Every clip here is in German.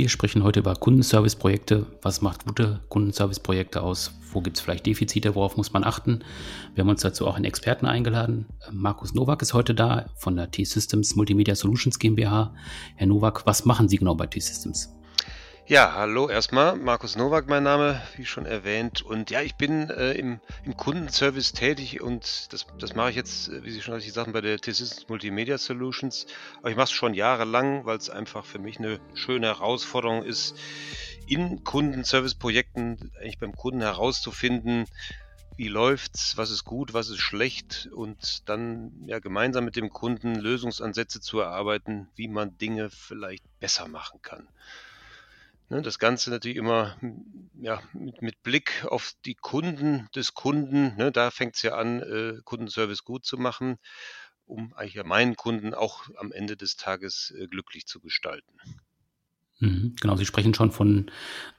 Wir sprechen heute über Kundenservice-Projekte. Was macht gute Kundenservice-Projekte aus? Wo gibt es vielleicht Defizite? Worauf muss man achten? Wir haben uns dazu auch einen Experten eingeladen. Markus Nowak ist heute da von der T-Systems Multimedia Solutions GmbH. Herr Nowak, was machen Sie genau bei T-Systems? Ja, hallo erstmal. Markus Nowak, mein Name, wie schon erwähnt. Und ja, ich bin äh, im, im, Kundenservice tätig und das, das mache ich jetzt, äh, wie Sie schon richtig sagten, bei der T-Systems Multimedia Solutions. Aber ich mache es schon jahrelang, weil es einfach für mich eine schöne Herausforderung ist, in Kundenservice-Projekten eigentlich beim Kunden herauszufinden, wie läuft's, was ist gut, was ist schlecht und dann ja gemeinsam mit dem Kunden Lösungsansätze zu erarbeiten, wie man Dinge vielleicht besser machen kann. Ne, das Ganze natürlich immer ja, mit, mit, Blick auf die Kunden des Kunden. Ne, da fängt es ja an, äh, Kundenservice gut zu machen, um eigentlich meinen Kunden auch am Ende des Tages äh, glücklich zu gestalten. Mhm, genau, Sie sprechen schon von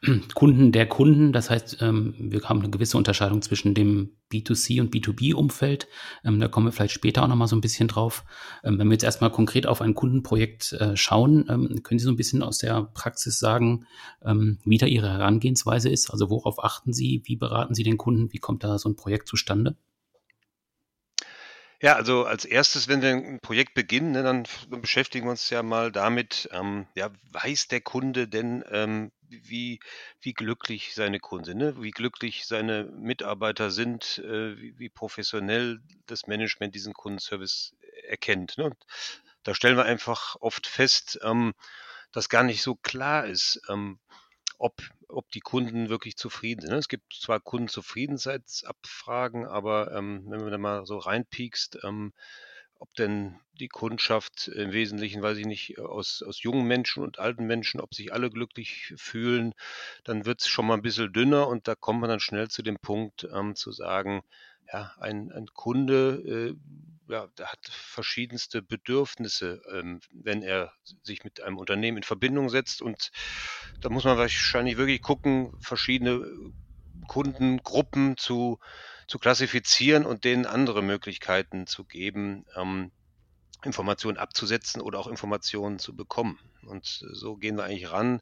Kunden der Kunden. Das heißt, ähm, wir haben eine gewisse Unterscheidung zwischen dem B2C und B2B-Umfeld. Ähm, da kommen wir vielleicht später auch nochmal so ein bisschen drauf. Ähm, wenn wir jetzt erstmal konkret auf ein Kundenprojekt äh, schauen, können Sie so ein bisschen aus der Praxis sagen, wie da Ihre Herangehensweise ist? Also worauf achten Sie? Wie beraten Sie den Kunden? Wie kommt da so ein Projekt zustande? Ja, also als erstes, wenn wir ein Projekt beginnen, ne, dann beschäftigen wir uns ja mal damit, ähm, ja, weiß der Kunde denn, ähm, wie, wie glücklich seine Kunden sind, ne? wie glücklich seine Mitarbeiter sind, äh, wie, wie professionell das Management diesen Kundenservice erkennt. Ne? Da stellen wir einfach oft fest, ähm, dass gar nicht so klar ist, ähm, ob, ob die Kunden wirklich zufrieden sind. Ne? Es gibt zwar Kundenzufriedenheitsabfragen, aber ähm, wenn man da mal so reinpiekst, ähm, ob denn die Kundschaft im Wesentlichen, weiß ich nicht, aus, aus jungen Menschen und alten Menschen, ob sich alle glücklich fühlen, dann wird es schon mal ein bisschen dünner und da kommt man dann schnell zu dem Punkt ähm, zu sagen, ja, ein, ein Kunde, äh, ja, der hat verschiedenste Bedürfnisse, ähm, wenn er sich mit einem Unternehmen in Verbindung setzt. Und da muss man wahrscheinlich wirklich gucken, verschiedene Kundengruppen zu, zu klassifizieren und denen andere Möglichkeiten zu geben, ähm, Informationen abzusetzen oder auch Informationen zu bekommen. Und so gehen wir eigentlich ran,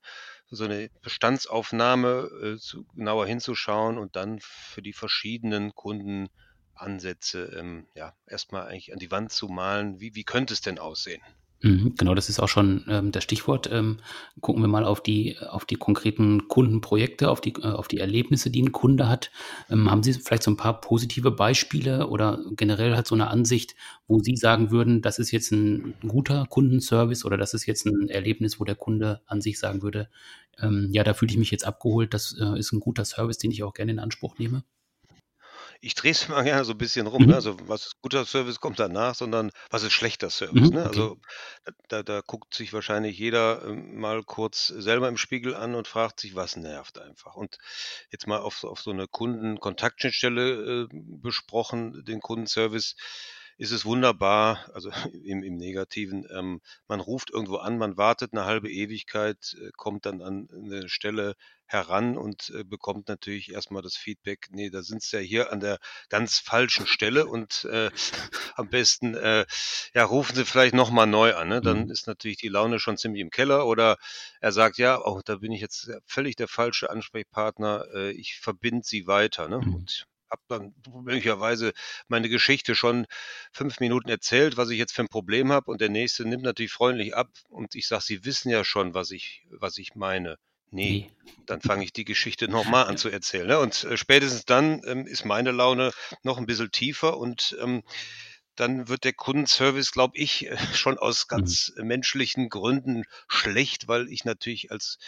so eine Bestandsaufnahme äh, zu, genauer hinzuschauen und dann für die verschiedenen Kundenansätze ähm, ja, erstmal eigentlich an die Wand zu malen. Wie, wie könnte es denn aussehen? Mhm, genau, das ist auch schon ähm, das Stichwort. Ähm, gucken wir mal auf die, auf die konkreten Kundenprojekte, auf die, äh, auf die Erlebnisse, die ein Kunde hat. Ähm, haben Sie vielleicht so ein paar positive Beispiele oder generell halt so eine Ansicht, wo Sie sagen würden, das ist jetzt ein guter Kundenservice oder das ist jetzt ein Erlebnis, wo der Kunde an sich sagen würde, ähm, ja, da fühle ich mich jetzt abgeholt, das äh, ist ein guter Service, den ich auch gerne in Anspruch nehme? Ich drehe es mal gerne so ein bisschen rum, ne? Mhm. Also, was ist guter Service, kommt danach, sondern was ist schlechter Service, Mhm, ne? Also, da da guckt sich wahrscheinlich jeder, ähm, mal kurz selber im Spiegel an und fragt sich: „Was nervt einfach?“ Und jetzt mal auf so auf so 'ne Kundenkontaktschnittstelle, äh, besprochen, den Kundenservice ist es wunderbar, also im, im Negativen, ähm, man ruft irgendwo an, man wartet eine halbe Ewigkeit, äh, kommt dann an eine Stelle heran und äh, bekommt natürlich erstmal das Feedback, nee, da sind sie ja hier an der ganz falschen Stelle und äh, am besten äh, ja, rufen sie vielleicht nochmal neu an. Ne? Dann mhm. ist natürlich die Laune schon ziemlich im Keller oder er sagt, ja, oh, da bin ich jetzt völlig der falsche Ansprechpartner, äh, ich verbinde sie weiter. Ne? Mhm. Und habe dann möglicherweise meine Geschichte schon fünf Minuten erzählt, was ich jetzt für ein Problem habe und der nächste nimmt natürlich freundlich ab und ich sage, Sie wissen ja schon, was ich, was ich meine. Nee, dann fange ich die Geschichte nochmal an zu erzählen. Ne? Und äh, spätestens dann ähm, ist meine Laune noch ein bisschen tiefer und ähm, dann wird der Kundenservice, glaube ich, äh, schon aus mhm. ganz menschlichen Gründen schlecht, weil ich natürlich als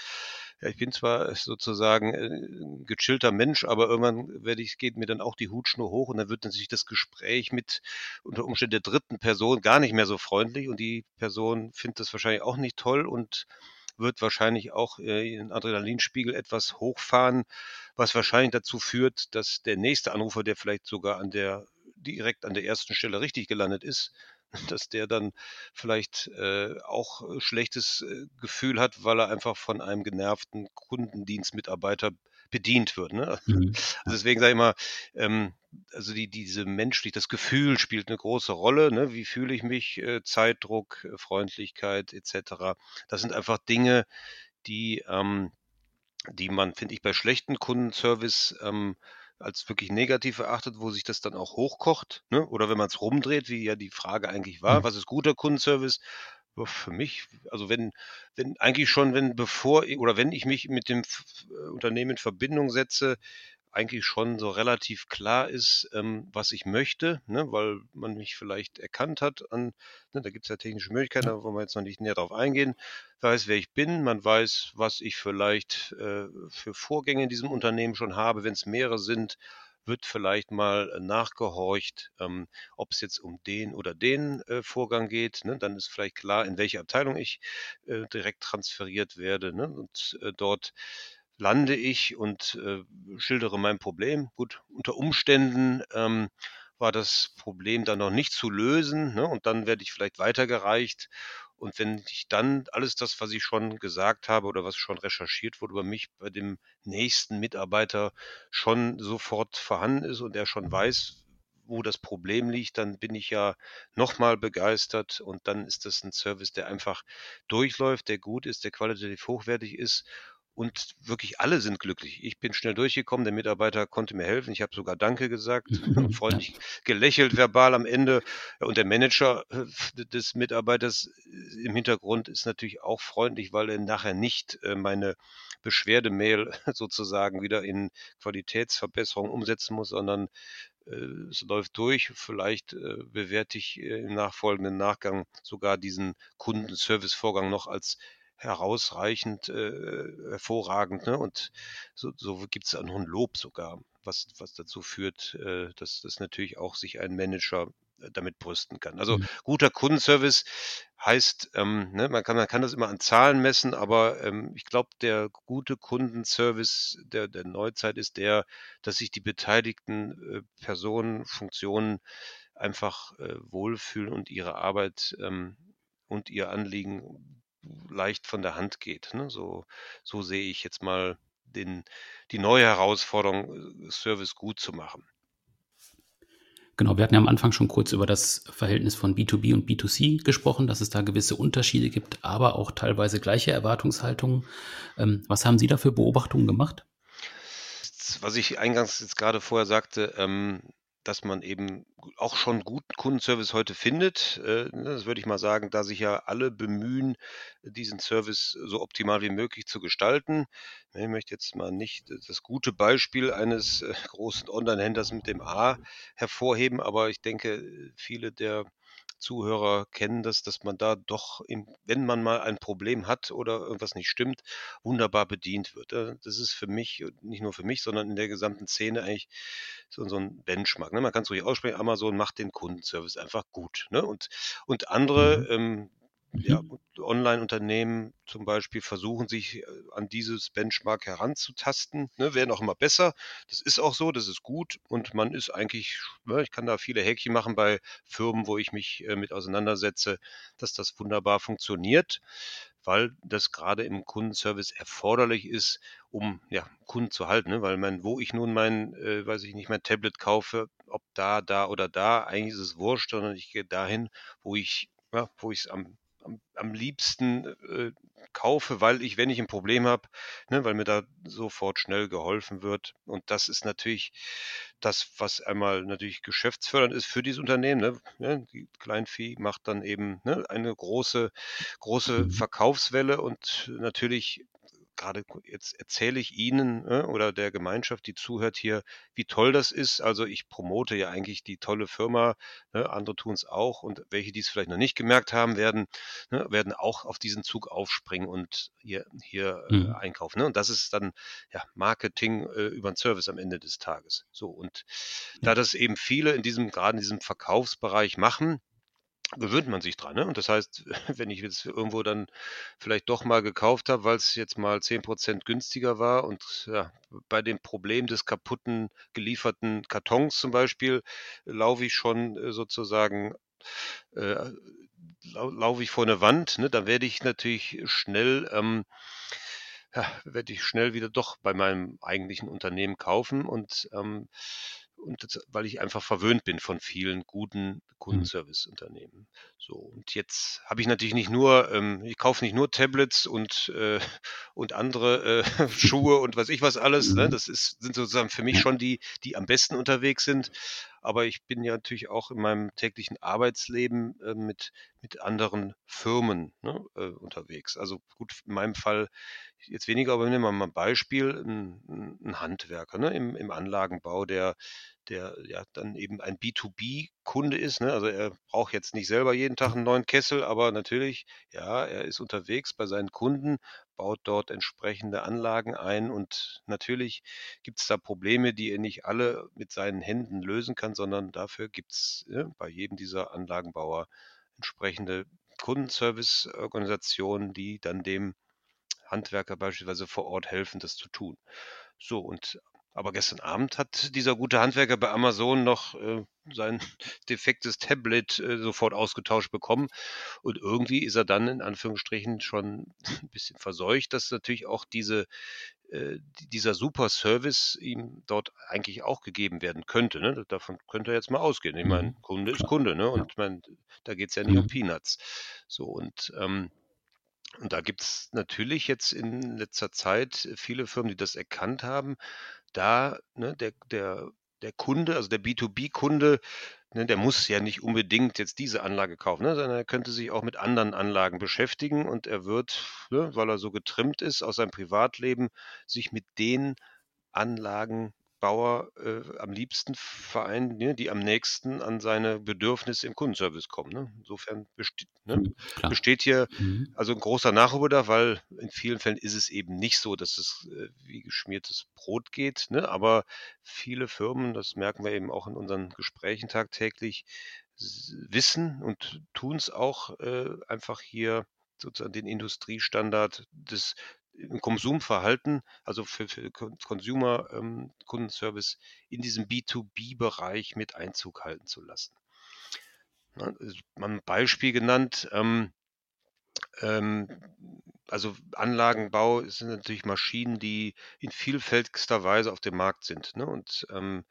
ja, ich bin zwar sozusagen äh, ein gechillter Mensch, aber irgendwann werde ich, geht mir dann auch die Hutschnur hoch und dann wird natürlich das Gespräch mit unter Umständen der dritten Person gar nicht mehr so freundlich und die Person findet das wahrscheinlich auch nicht toll und wird wahrscheinlich auch äh, den Adrenalinspiegel etwas hochfahren, was wahrscheinlich dazu führt, dass der nächste Anrufer, der vielleicht sogar an der direkt an der ersten Stelle richtig gelandet ist, dass der dann vielleicht äh, auch schlechtes äh, Gefühl hat, weil er einfach von einem genervten Kundendienstmitarbeiter bedient wird. Ne? Mhm. Also deswegen sage ich immer, ähm, also die, diese menschlich, das Gefühl spielt eine große Rolle. Ne? Wie fühle ich mich? Äh, Zeitdruck, äh, Freundlichkeit etc. Das sind einfach Dinge, die, ähm, die man, finde ich, bei schlechten Kundenservice ähm, als wirklich negativ erachtet, wo sich das dann auch hochkocht. Ne? Oder wenn man es rumdreht, wie ja die Frage eigentlich war, mhm. was ist guter Kundenservice? Für mich, also wenn, wenn eigentlich schon, wenn bevor oder wenn ich mich mit dem äh, Unternehmen in Verbindung setze, eigentlich schon so relativ klar ist, ähm, was ich möchte, ne, weil man mich vielleicht erkannt hat an, ne, da gibt es ja technische Möglichkeiten, da wollen wir jetzt noch nicht näher drauf eingehen, weiß, wer ich bin, man weiß, was ich vielleicht äh, für Vorgänge in diesem Unternehmen schon habe, wenn es mehrere sind, wird vielleicht mal nachgehorcht, ähm, ob es jetzt um den oder den äh, Vorgang geht. Ne? Dann ist vielleicht klar, in welche Abteilung ich äh, direkt transferiert werde. Ne? Und äh, dort lande ich und äh, schildere mein Problem. Gut, unter Umständen ähm, war das Problem dann noch nicht zu lösen ne? und dann werde ich vielleicht weitergereicht. Und wenn ich dann alles das, was ich schon gesagt habe oder was schon recherchiert wurde, über mich bei dem nächsten Mitarbeiter schon sofort vorhanden ist und er schon weiß, wo das Problem liegt, dann bin ich ja nochmal begeistert und dann ist das ein Service, der einfach durchläuft, der gut ist, der qualitativ hochwertig ist und wirklich alle sind glücklich. Ich bin schnell durchgekommen, der Mitarbeiter konnte mir helfen. Ich habe sogar Danke gesagt, freundlich gelächelt verbal am Ende. Und der Manager äh, des Mitarbeiters äh, im Hintergrund ist natürlich auch freundlich, weil er nachher nicht äh, meine Beschwerdemail sozusagen wieder in Qualitätsverbesserung umsetzen muss, sondern es läuft durch. Vielleicht bewerte ich im nachfolgenden Nachgang sogar diesen Kundenservice-Vorgang noch als herausreichend, äh, hervorragend. Ne? Und so, so gibt es auch noch ein Lob sogar, was, was dazu führt, äh, dass, dass natürlich auch sich ein Manager äh, damit brüsten kann. Also mhm. guter Kundenservice heißt, ähm, ne, man, kann, man kann das immer an Zahlen messen, aber ähm, ich glaube, der gute Kundenservice der, der Neuzeit ist der, dass sich die beteiligten äh, Personen, Funktionen einfach äh, wohlfühlen und ihre Arbeit ähm, und ihr Anliegen leicht von der Hand geht. Ne? So, so sehe ich jetzt mal den, die neue Herausforderung, äh, Service gut zu machen. Genau, wir hatten ja am Anfang schon kurz über das Verhältnis von B2B und B2C gesprochen, dass es da gewisse Unterschiede gibt, aber auch teilweise gleiche Erwartungshaltungen. Ähm, was haben Sie da für Beobachtungen gemacht? Was ich eingangs jetzt gerade vorher sagte, ähm, dass man eben auch schon guten Kundenservice heute findet. Äh, ne, das würde ich mal sagen, da sich ja alle bemühen, diesen Service so optimal wie möglich zu gestalten. Ich möchte jetzt mal nicht das gute Beispiel eines äh, großen Online-Händlers mit dem A hervorheben, aber ich denke, viele der Zuhörer kennen das, dass man da doch, wenn man mal ein Problem hat oder irgendwas nicht stimmt, wunderbar bedient wird. Äh, das ist für mich, nicht nur für mich, sondern in der gesamten Szene eigentlich so, so ein Benchmark. Ne? Man kann es ruhig aussprechen, Amazon macht den Kundenservice einfach gut. Ne? Und, und andere, mhm. ähm, ja, mhm. Online-Unternehmen zum Beispiel versuchen sich äh, an dieses Benchmark heranzutasten, ne, werden auch immer besser. Das ist auch so, das ist gut und man ist eigentlich, ne, ich kann da viele Häkchen machen bei Firmen, wo ich mich äh, mit auseinandersetze, dass das wunderbar funktioniert, weil das gerade im Kundenservice erforderlich ist, um ja, Kunden zu halten. Ne? Weil mein, wo ich nun mein, äh, weiß ich nicht, mein Tablet kaufe, ob da, da oder da, eigentlich ist es wurscht, sondern ich gehe dahin, wo ich ja, wo ich es am am, am liebsten äh, kaufe, weil ich, wenn ich ein Problem habe, ne, weil mir da sofort schnell geholfen wird. Und das ist natürlich das, was einmal natürlich geschäftsfördernd ist für dieses Unternehmen. Ne? Ja, die Kleinvieh macht dann eben ne, eine große, große mhm. Verkaufswelle und natürlich gerade jetzt erzähle ich Ihnen äh, oder der Gemeinschaft, die zuhört hier, wie toll das ist. Also ich promote ja eigentlich die tolle Firma, ne, andere tun es auch und welche, die es vielleicht noch nicht gemerkt haben, werden, ne, werden auch auf diesen Zug aufspringen und hier, hier äh, mhm. einkaufen. Ne? Und das ist dann ja Marketing äh, über den Service am Ende des Tages. So und da das eben viele in diesem, gerade in diesem Verkaufsbereich machen, gewöhnt man sich dran. Ne? Und das heißt, wenn ich jetzt irgendwo dann vielleicht doch mal gekauft habe, weil es jetzt mal 10% günstiger war und ja, bei dem Problem des kaputten gelieferten Kartons zum Beispiel laufe ich schon äh, sozusagen äh, lau laufe ich vor eine Wand, ne, dann werde ich natürlich schnell ähm, ja, werde ich schnell wieder doch bei meinem eigentlichen Unternehmen kaufen und ähm, und das, weil ich einfach verwöhnt bin von vielen guten Mhm. Kundenserviceunternehmen. So, und jetzt habe ich natürlich nicht nur, ähm, ich kaufe nicht nur Tablets und, äh, und andere äh, Schuhe und was ich was alles. Ne? Mhm. Das ist, sind sozusagen für mich schon die, die am besten unterwegs sind. Aber ich bin ja natürlich auch in meinem täglichen Arbeitsleben äh, mit, mit anderen Firmen ne, äh, unterwegs. Also gut, in meinem Fall jetzt weniger, aber nehmen wir mal ein Beispiel, ein, ein- Handwerker ne, im, im Anlagenbau, der, der ja dann eben ein B2B-Kunde ist. Ne? Also er braucht jetzt nicht selber jeden Tag einen neuen Kessel, aber natürlich, ja, er ist unterwegs bei seinen Kunden, baut dort entsprechende Anlagen ein und natürlich gibt es da Probleme, die er nicht alle mit seinen Händen lösen kann, sondern dafür gibt es ne, bei jedem dieser Anlagenbauer entsprechende Kundenservice-Organisationen, die dann dem Handwerker beispielsweise vor Ort helfen, das zu tun. So, und aber gestern Abend hat dieser gute Handwerker bei Amazon noch äh, sein defektes Tablet äh, sofort ausgetauscht bekommen. Und irgendwie ist er dann in Anführungsstrichen schon ein bisschen verseucht, dass natürlich auch diese, äh, die- dieser super Service ihm dort eigentlich auch gegeben werden könnte. Ne? Davon könnte er jetzt mal ausgehen. Ich meine, Mhm. Kunde ist. Kunde, ne? Und meine, da geht es ja nicht um Mhm. Peanuts. So, und ähm, und da gibt es natürlich jetzt in letzter Zeit viele Firmen, die das erkannt haben. Da, ne, der, der, der Kunde, also der B2B-Kunde, ne, der muss ja nicht unbedingt jetzt diese Anlage kaufen, ne, sondern er könnte sich auch mit anderen Anlagen beschäftigen und er wird, ne, weil er so getrimmt ist aus seinem Privatleben, sich mit den Anlagenbauer äh, am liebsten vereinen, ne, die am nächsten an seine Bedürfnisse im Kundenservice kommen. Ne? Insofern besteht, ne. Klar. besteht hier Mhm. also ein großer Nachholbedarf, weil in vielen Fällen ist es eben nicht so, dass es äh, wie geschmiertes Brot geht. Ne? Aber viele Firmen, das merken wir eben auch in unseren Gesprächen tagtäglich, wissen und tun es auch äh, einfach hier sozusagen den Industriestandard des im Konsumverhalten, also für, für Con- Consumer ähm, Kundenservice in diesem B2B-Bereich mit Einzug halten zu lassen. Ne? Es- Mal ein Beispiel genannt. Ähm, ähm, also Anlagenbau sind natürlich Maschinen, die in vielfältigster Weise auf dem Markt sind. Ne? Und ähm,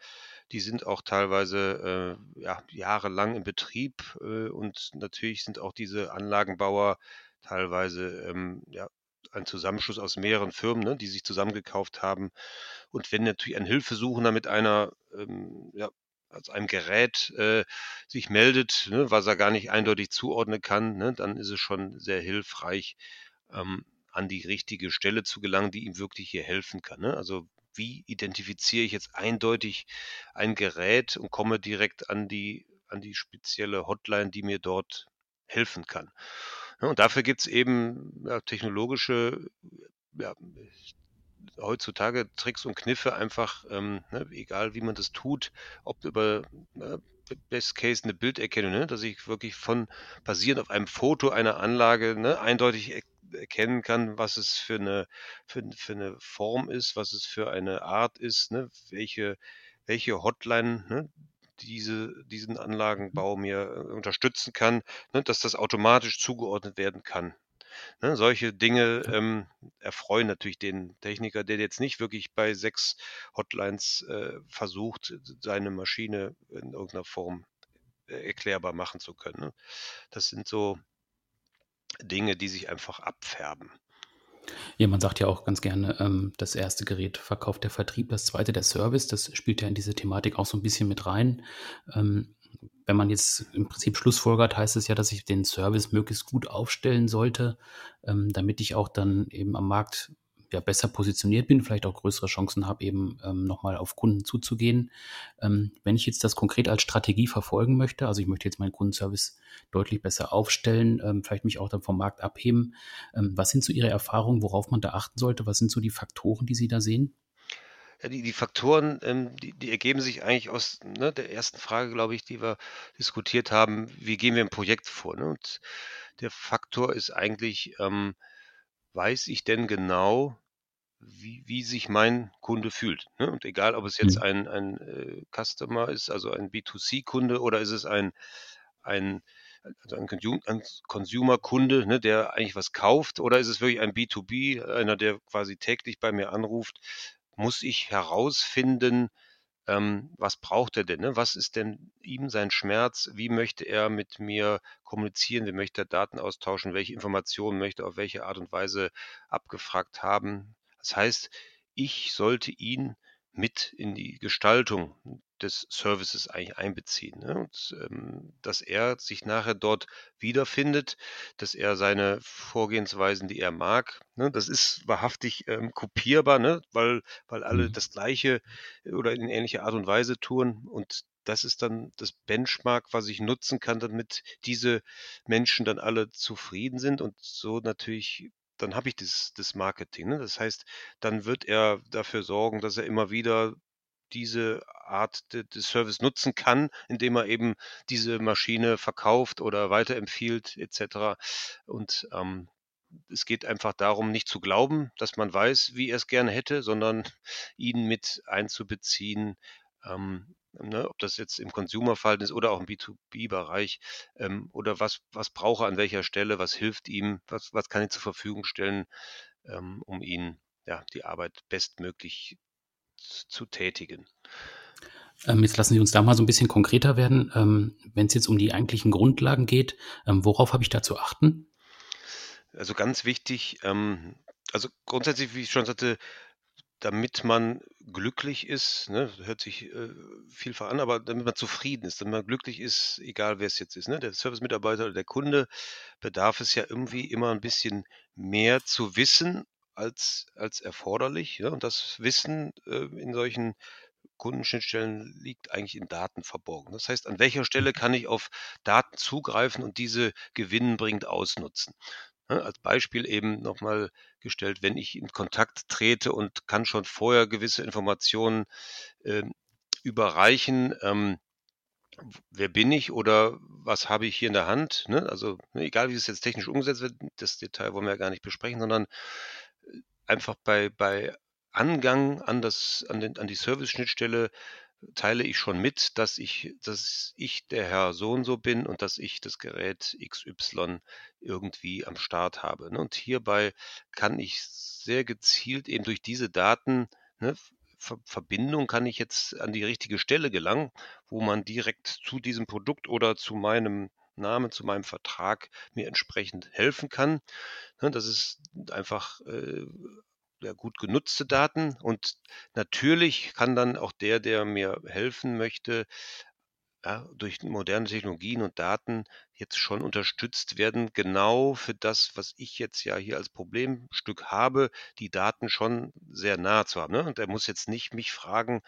die sind auch teilweise äh, ja, jahrelang in Betrieb. Äh, und natürlich sind auch diese Anlagenbauer teilweise ähm, ja, ein Zusammenschluss aus mehreren Firmen, ne, die sich zusammengekauft haben. Und wenn natürlich ein Hilfesuchender mit einer, ähm, ja, also einem Gerät äh, sich meldet, ne, was er gar nicht eindeutig zuordnen kann, ne, dann ist es schon sehr hilfreich, ähm, an die richtige Stelle zu gelangen, die ihm wirklich hier helfen kann. Ne? Also wie identifiziere ich jetzt eindeutig ein Gerät und komme direkt an die, an die spezielle Hotline, die mir dort helfen kann. Ja, und dafür gibt es eben ja, technologische, ja, heutzutage Tricks und Kniffe einfach, ähm, ne, egal wie man das tut, ob über äh, Best Case eine Bilderkennung, ne, dass ich wirklich von basierend auf einem Foto einer Anlage ne, eindeutig er erkennen kann, was es für eine, für, für eine Form ist, was es für eine Art ist, ne, welche, welche Hotline ne, diese, diesen Anlagenbau mir äh, unterstützen kann, ne, dass das automatisch zugeordnet werden kann. Ne, solche Dinge ähm, erfreuen natürlich den Techniker, der jetzt nicht wirklich bei sechs Hotlines äh, versucht, seine Maschine in irgendeiner Form äh, erklärbar machen zu können. Ne? Das sind so Dinge, die sich einfach abfärben. Ja, man sagt ja auch ganz gerne, ähm, das erste Gerät verkauft der Vertrieb, das zweite der Service. Das spielt ja in diese Thematik auch so ein bisschen mit rein. Ähm, wenn man jetzt im Prinzip schlussfolgert, heißt es ja, dass ich den Service möglichst gut aufstellen sollte, ähm, damit ich auch dann eben am Markt ja, besser positioniert bin, vielleicht auch größere Chancen habe, eben ähm, nochmal auf Kunden zuzugehen. Ähm, wenn ich jetzt das konkret als Strategie verfolgen möchte, also ich möchte jetzt meinen Kundenservice deutlich besser aufstellen, ähm, vielleicht mich auch dann vom Markt abheben, ähm, was sind so Ihre Erfahrungen, worauf man da achten sollte? Was sind so die Faktoren, die Sie da sehen? Ja, die, die Faktoren, ähm, die, die ergeben sich eigentlich aus ne, der ersten Frage, glaube ich, die wir diskutiert haben. Wie gehen wir im Projekt vor? Ne? Und der Faktor ist eigentlich, ähm, weiß ich denn genau, wie, wie sich mein Kunde fühlt? Ne? Und egal, ob es jetzt Mhm. ein, ein äh, Customer ist, also ein B2C-Kunde oder ist es ein, ein also ein, ein Consumer-Kunde, ne, der eigentlich was kauft, oder ist es wirklich ein B2B, einer, der quasi täglich bei mir anruft? Muss ich herausfinden, ähm, was braucht er denn? Ne? Was ist denn ihm sein Schmerz? Wie möchte er mit mir kommunizieren? Wie möchte er Daten austauschen? Welche Informationen möchte er auf welche Art und Weise abgefragt haben? Das heißt, ich sollte ihn mit in die Gestaltung des Services eigentlich einbeziehen. Ne? Und, ähm, dass er sich nachher dort wiederfindet, dass er seine Vorgehensweisen, die er mag, ne? das ist wahrhaftig ähm, kopierbar, ne? weil, weil alle mhm. das Gleiche oder in ähnlicher Art und Weise tun. Und das ist dann das Benchmark, was ich nutzen kann, damit diese Menschen dann alle zufrieden sind und so natürlich dann habe ich das, das Marketing. Ne? Das heißt, dann wird er dafür sorgen, dass er immer wieder diese Art de, des Service nutzen kann, indem er eben diese Maschine verkauft oder weiterempfiehlt etc. Und ähm, es geht einfach darum, nicht zu glauben, dass man weiß, wie er es gerne hätte, sondern ihn mit einzubeziehen, ähm, ne, ob das jetzt im Consumer-Verhalten ist oder auch im B2B-Bereich, ähm, oder was, was braucht er an welcher Stelle, was hilft ihm, was, was kann ich zur Verfügung stellen, ähm, um ihn ja, die Arbeit bestmöglich zu tätigen. Ähm, jetzt lassen Sie uns da mal so ein bisschen konkreter werden. Ähm, Wenn es jetzt um die eigentlichen Grundlagen geht, ähm, worauf habe ich da zu achten? Also ganz wichtig, also grundsätzlich, wie ich schon sagte, damit man glücklich ist, ne, hört sich äh, vielfach an, aber damit man zufrieden ist, damit man glücklich ist, egal wer es jetzt ist, ne, der Servicemitarbeiter oder der Kunde, bedarf es ja irgendwie immer ein bisschen mehr zu wissen als, als erforderlich. Ja? Und das Wissen äh, in solchen Kundenschnittstellen liegt eigentlich in Daten verborgen. Das heißt, an welcher Stelle kann ich auf Daten zugreifen und diese gewinnbringend ausnutzen? Ne, als Beispiel eben nochmal gestellt, wenn ich in Kontakt trete und kann schon vorher gewisse Informationen äh, überreichen, ähm, wer bin ich oder was habe ich hier in der Hand? Ne? Also ne, egal, wie es jetzt technisch umgesetzt wird, das Detail wollen wir ja gar nicht besprechen, sondern äh, einfach bei, bei Angang an, das, an, den, an die Service-Schnittstelle teile ich schon mit, dass ich, dass ich der Herr so und so bin und dass ich das Gerät XY irgendwie am Start habe. Ne? Und hierbei kann ich sehr gezielt eben durch diese Daten, ne, Verbindung kann ich jetzt an die richtige Stelle gelangen, wo man direkt zu diesem Produkt oder zu meinem Namen, zu meinem Vertrag mir entsprechend helfen kann. Ne? Das ist einfach äh, ja, gut genutzte Daten. Und natürlich kann dann auch der, der mir helfen möchte, ja, durch moderne Technologien und Daten jetzt schon unterstützt werden, genau für das, was ich jetzt ja hier als Problemstück habe, die Daten schon sehr nah zu haben. Ne? Und er muss jetzt nicht mich fragen,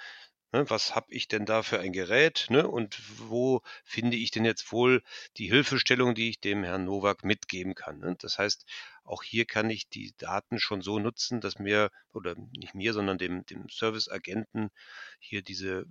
Ne, was habe ich denn da für ein Gerät? Ne? Und wo finde ich denn jetzt wohl die Hilfestellung, die ich dem Herrn Nowak mitgeben kann? Ne? Das heißt, auch hier kann ich die Daten schon so nutzen, dass mir, oder nicht mir, sondern dem, dem Serviceagenten hier diese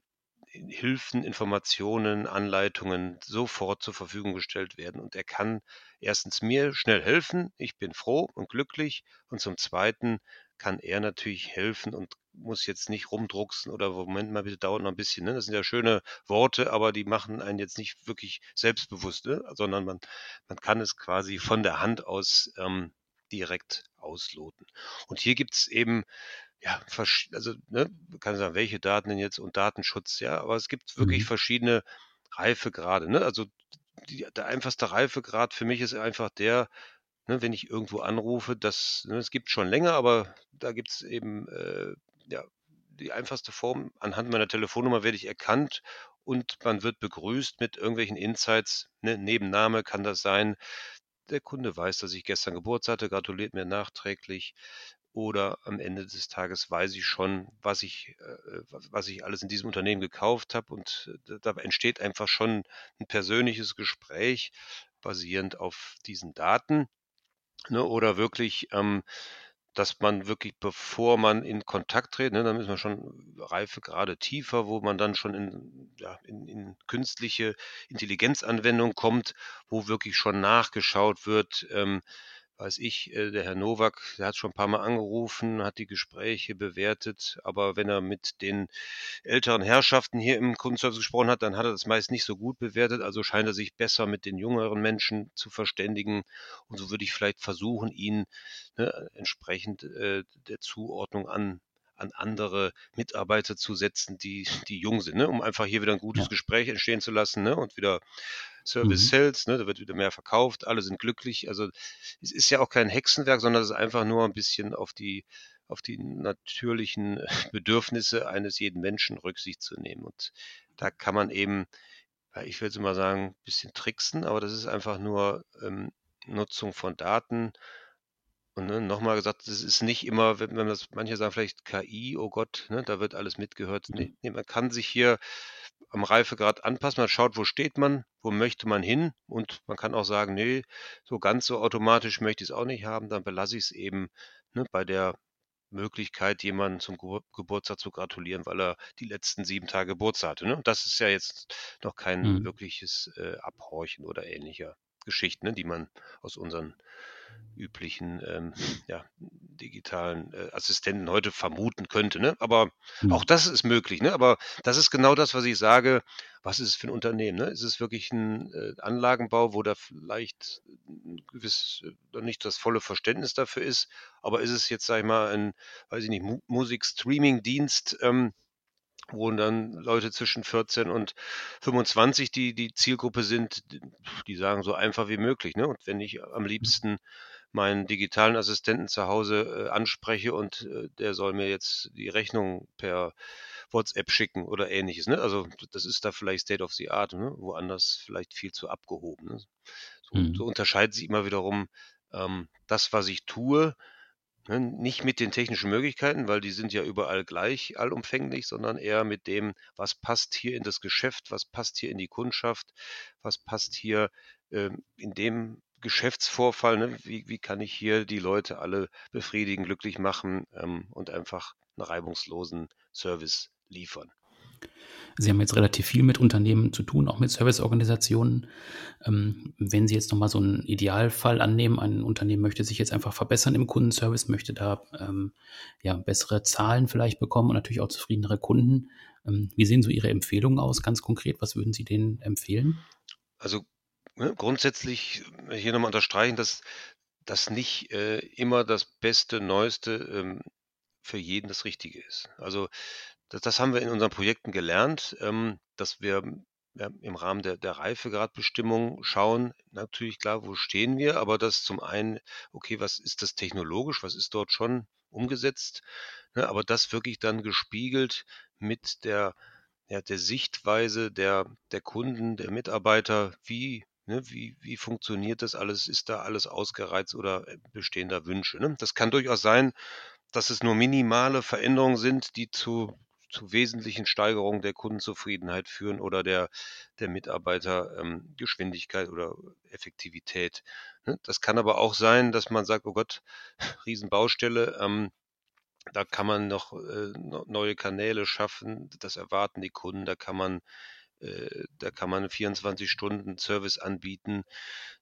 Hilfen, Informationen, Anleitungen sofort zur Verfügung gestellt werden. Und er kann erstens mir schnell helfen. Ich bin froh und glücklich. Und zum Zweiten kann er natürlich helfen und muss jetzt nicht rumdrucksen oder Moment mal, bitte dauert noch ein bisschen. Ne? Das sind ja schöne Worte, aber die machen einen jetzt nicht wirklich selbstbewusst, ne? sondern man, man kann es quasi von der Hand aus ähm, direkt ausloten. Und hier gibt es eben, ja, also, ne, kann sagen, welche Daten denn jetzt und Datenschutz, ja, aber es gibt wirklich mhm. verschiedene Reifegrade. Ne? Also die, der einfachste Reifegrad für mich ist einfach der, ne, wenn ich irgendwo anrufe, das, ne, es gibt schon länger, aber da gibt es eben äh, ja, die einfachste Form. Anhand meiner Telefonnummer werde ich erkannt und man wird begrüßt mit irgendwelchen Insights. Ne, Nebenname kann das sein. Der Kunde weiß, dass ich gestern Geburtstag hatte, gratuliert mir nachträglich. Oder am Ende des Tages weiß ich schon, was ich, äh, was ich alles in diesem Unternehmen gekauft habe. Und äh, da entsteht einfach schon ein persönliches Gespräch basierend auf diesen Daten. Ne, oder wirklich, ähm, dass man wirklich, bevor man in Kontakt tritt, ne, dann ist man schon Reifegrade tiefer, wo man dann schon in, ja, in, in künstliche Intelligenzanwendung kommt, wo wirklich schon nachgeschaut wird, ähm, weiß ich, äh, der Herr Nowak, der hat schon ein paar Mal angerufen, hat die Gespräche bewertet, aber wenn er mit den älteren Herrschaften hier im Kundenservice gesprochen hat, dann hat er das meist nicht so gut bewertet, also scheint er sich besser mit den jüngeren Menschen zu verständigen und so würde ich vielleicht versuchen, ihn ne, entsprechend äh, der Zuordnung an an andere Mitarbeiter zu setzen, die, die jung sind, ne? um einfach hier wieder ein gutes ja. Gespräch entstehen zu lassen ne? und wieder Service mhm. Sales, ne? da wird wieder mehr verkauft, alle sind glücklich. Also es ist ja auch kein Hexenwerk, sondern es ist einfach nur ein bisschen auf die, auf die natürlichen Bedürfnisse eines jeden Menschen Rücksicht zu nehmen. Und da kann man eben, ich würde mal sagen, ein bisschen tricksen, aber das ist einfach nur ähm, Nutzung von Daten und ne, nochmal gesagt, es ist nicht immer, wenn, wenn das, manche sagen vielleicht KI, oh Gott, ne, da wird alles mitgehört. Nee, mhm. nee, man kann sich hier am Reifegrad anpassen. Man schaut, wo steht man, wo möchte man hin und man kann auch sagen, nee, so ganz so automatisch möchte ich es auch nicht haben, dann belasse ich es eben ne, bei der Möglichkeit, jemanden zum Ge Geburtstag zu gratulieren, weil er die letzten sieben Tage Geburtstag hatte. Ne? Das ist ja jetzt noch kein mhm. wirkliches äh, Abhorchen oder ähnlicher Geschichten, ne, die man aus unseren üblichen ähm, ja, digitalen äh, Assistenten heute vermuten könnte. Ne? Aber mhm. auch das ist möglich. Ne? Aber das ist genau das, was ich sage. Was ist es für ein Unternehmen? Ne? Ist es wirklich ein äh, Anlagenbau, wo da vielleicht ein gewisses, äh, nicht das volle Verständnis dafür ist? Aber ist es jetzt, sag ich mal, ein, weiß ich nicht, Mu Musik-Streaming-Dienst, ähm, wo dann Leute zwischen 14 und 25 die, die Zielgruppe sind, die sagen so einfach wie möglich. Ne? Und wenn ich am liebsten meinen digitalen Assistenten zu Hause äh, anspreche und äh, der soll mir jetzt die Rechnung per WhatsApp schicken oder ähnliches. Ne? Also das ist da vielleicht State of the Art, ne? woanders vielleicht viel zu abgehoben. Ne? So, mhm. so unterscheidet sich immer wiederum ähm, das, was ich tue, nicht mit den technischen Möglichkeiten, weil die sind ja überall gleich allumfänglich, sondern eher mit dem, was passt hier in das Geschäft, was passt hier in die Kundschaft, was passt hier ähm, in dem Geschäftsvorfall, ne? wie, wie kann ich hier die Leute alle befriedigen, glücklich machen ähm, und einfach einen reibungslosen Service liefern. Sie haben jetzt relativ viel mit Unternehmen zu tun, auch mit Serviceorganisationen. Ähm, wenn Sie jetzt nochmal so einen Idealfall annehmen, ein Unternehmen möchte sich jetzt einfach verbessern im Kundenservice, möchte da ähm, ja, bessere Zahlen vielleicht bekommen und natürlich auch zufriedenere Kunden. Ähm, wie sehen so Ihre Empfehlungen aus, ganz konkret? Was würden Sie denen empfehlen? Also ne, grundsätzlich hier nochmal unterstreichen, dass das nicht äh, immer das Beste, Neueste ähm, für jeden das Richtige ist. Also das, das haben wir in unseren Projekten gelernt, ähm, dass wir ja, im Rahmen der, der Reifegradbestimmung schauen, natürlich klar, wo stehen wir, aber das zum einen, okay, was ist das technologisch, was ist dort schon umgesetzt, ne, aber das wirklich dann gespiegelt mit der, ja, der Sichtweise der, der Kunden, der Mitarbeiter, wie, ne, wie, wie funktioniert das alles, ist da alles ausgereizt oder äh, bestehen da Wünsche. Ne? Das kann durchaus sein, dass es nur minimale Veränderungen sind, die zu zu wesentlichen Steigerungen der Kundenzufriedenheit führen oder der, der Mitarbeitergeschwindigkeit ähm, oder Effektivität. Ne? Das kann aber auch sein, dass man sagt, oh Gott, Riesenbaustelle, ähm, da kann man noch äh, neue Kanäle schaffen, das erwarten die Kunden, da kann man da kann man 24 Stunden Service anbieten.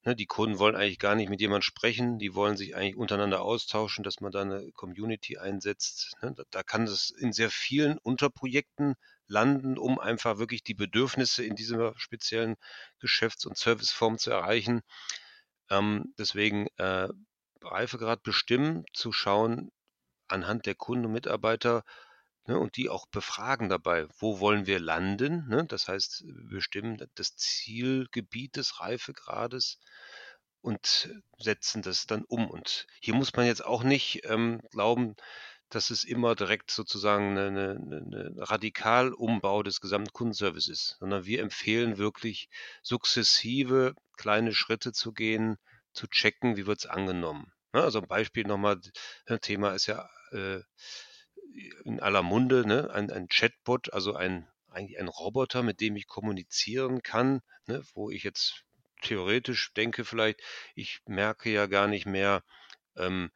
Ne, die Kunden wollen eigentlich gar nicht mit jemandem sprechen, die wollen sich eigentlich untereinander austauschen, dass man da eine Community einsetzt. Ne, da kann es in sehr vielen Unterprojekten landen, um einfach wirklich die Bedürfnisse in dieser speziellen Geschäfts- und Serviceform zu erreichen. Ähm, deswegen äh, Reifegrad bestimmen, zu schauen anhand der Kunden und Mitarbeiter, ne, und die auch befragen dabei, wo wollen wir landen? Ne? Das heißt, bestimmen das Zielgebiet des Reifegrades und setzen das dann um. Und hier muss man jetzt auch nicht ähm, glauben, dass es immer direkt sozusagen eine, eine, eine Radikalumbau des gesamten Kundenservices ist, sondern wir empfehlen wirklich sukzessive kleine Schritte zu gehen, zu checken, wie wird es angenommen. Ne? Also ein Beispiel nochmal, Thema ist ja äh, in aller Munde, ne? ein, ein Chatbot, also ein, eigentlich ein Roboter, mit dem ich kommunizieren kann, ne? wo ich jetzt theoretisch denke vielleicht, ich merke ja gar nicht mehr, ähm,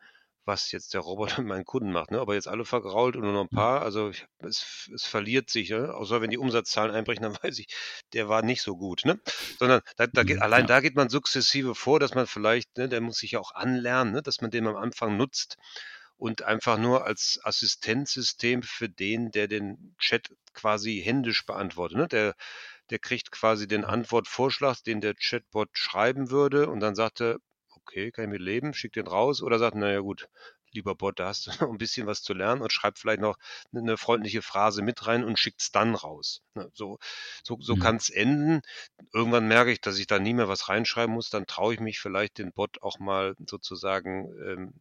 was jetzt der Roboter mit meinen Kunden macht. Ne? Aber jetzt alle vergrault und nur noch ein paar, also ich, es, es verliert sich. Ne? Außer wenn die Umsatzzahlen einbrechen, dann weiß ich, der war nicht so gut. Ne? Sondern da, da geht, mhm, allein ja. da geht man sukzessive vor, dass man vielleicht, ne, der muss sich ja auch anlernen, ne, dass man den am Anfang nutzt und einfach nur als Assistenzsystem für den, der den Chat quasi händisch beantwortet. Ne? Der, der kriegt quasi den Antwortvorschlag, den der Chatbot schreiben würde und dann sagt er, okay, kann ich mit leben, schick den raus oder sagt, naja gut, lieber Bot, da hast du noch ein bisschen was zu lernen und schreibt vielleicht noch eine freundliche Phrase mit rein und schickt es dann raus. Ne, so, so, so mhm. kann es enden. Irgendwann merke ich, dass ich da nie mehr was reinschreiben muss, dann traue ich mich vielleicht den Bot auch mal sozusagen ähm,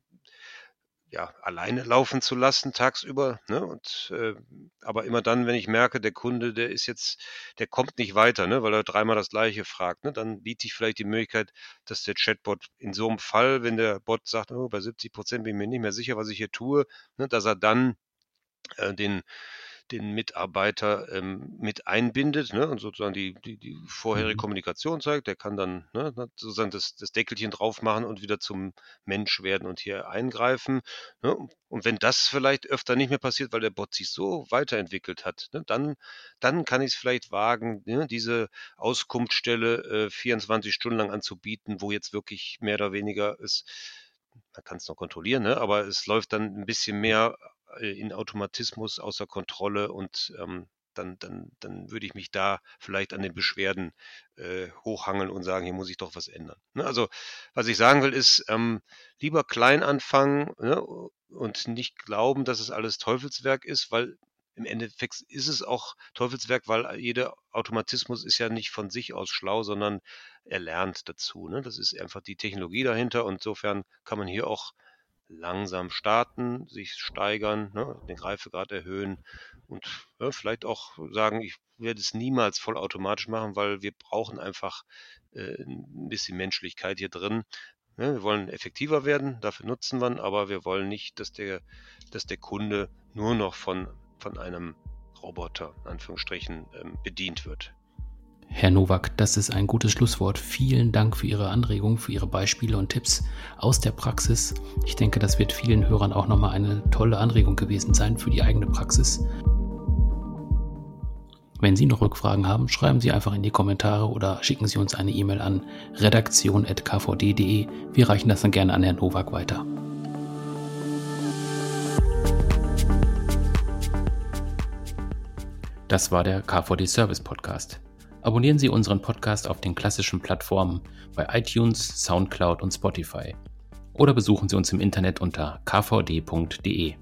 ja, alleine laufen zu lassen tagsüber. Ne? Und, äh, aber immer dann, wenn ich merke, der Kunde, der ist jetzt, der kommt nicht weiter, ne? weil er dreimal das gleiche fragt, ne? dann biete ich vielleicht die Möglichkeit, dass der Chatbot in so einem Fall, wenn der Bot sagt, oh, bei 70 Prozent bin ich mir nicht mehr sicher, was ich hier tue, ne? dass er dann äh, den den Mitarbeiter ähm, mit einbindet ne, und sozusagen die, die, die vorherige mhm. Kommunikation zeigt. Der kann dann ne, sozusagen das, das Deckelchen drauf machen und wieder zum Mensch werden und hier eingreifen. Ne. Und wenn das vielleicht öfter nicht mehr passiert, weil der Bot sich so weiterentwickelt hat, ne, dann, dann kann ich es vielleicht wagen, ne, diese Auskunftsstelle äh, 24 Stunden lang anzubieten, wo jetzt wirklich mehr oder weniger es man kann es noch kontrollieren, ne? aber es läuft dann ein bisschen mehr in Automatismus außer Kontrolle und ähm, dann, dann, dann würde ich mich da vielleicht an den Beschwerden äh, hochhangeln und sagen, hier muss ich doch was ändern. Ne? Also was ich sagen will, ist ähm, lieber klein anfangen ne? und nicht glauben, dass es alles Teufelswerk ist, weil im Endeffekt ist es auch Teufelswerk, weil jeder Automatismus ist ja nicht von sich aus schlau, sondern er lernt dazu. Ne? Das ist einfach die Technologie dahinter und insofern kann man hier auch langsam starten, sich steigern, ne, den Reifegrad erhöhen und ja, vielleicht auch sagen, ich werde es niemals vollautomatisch machen, weil wir brauchen einfach äh, ein bisschen Menschlichkeit hier drin. Ne, wir wollen effektiver werden, dafür nutzen wir, aber wir wollen nicht, dass der, dass der Kunde nur noch von, von einem Roboter, Anführungsstrichen, ähm, bedient wird. Herr Nowak, das ist ein gutes Schlusswort. Vielen Dank für Ihre Anregungen, für Ihre Beispiele und Tipps aus der Praxis. Ich denke, das wird vielen Hörern auch nochmal eine tolle Anregung gewesen sein für die eigene Praxis. Wenn Sie noch Rückfragen haben, schreiben Sie einfach in die Kommentare oder schicken Sie uns eine E-Mail an redaktion.kvd.de. Wir reichen das dann gerne an Herrn Nowak weiter. Das war der KVD Service Podcast. Abonnieren Sie unseren Podcast auf den klassischen Plattformen bei iTunes, SoundCloud und Spotify. Oder besuchen Sie uns im Internet unter kvd.de.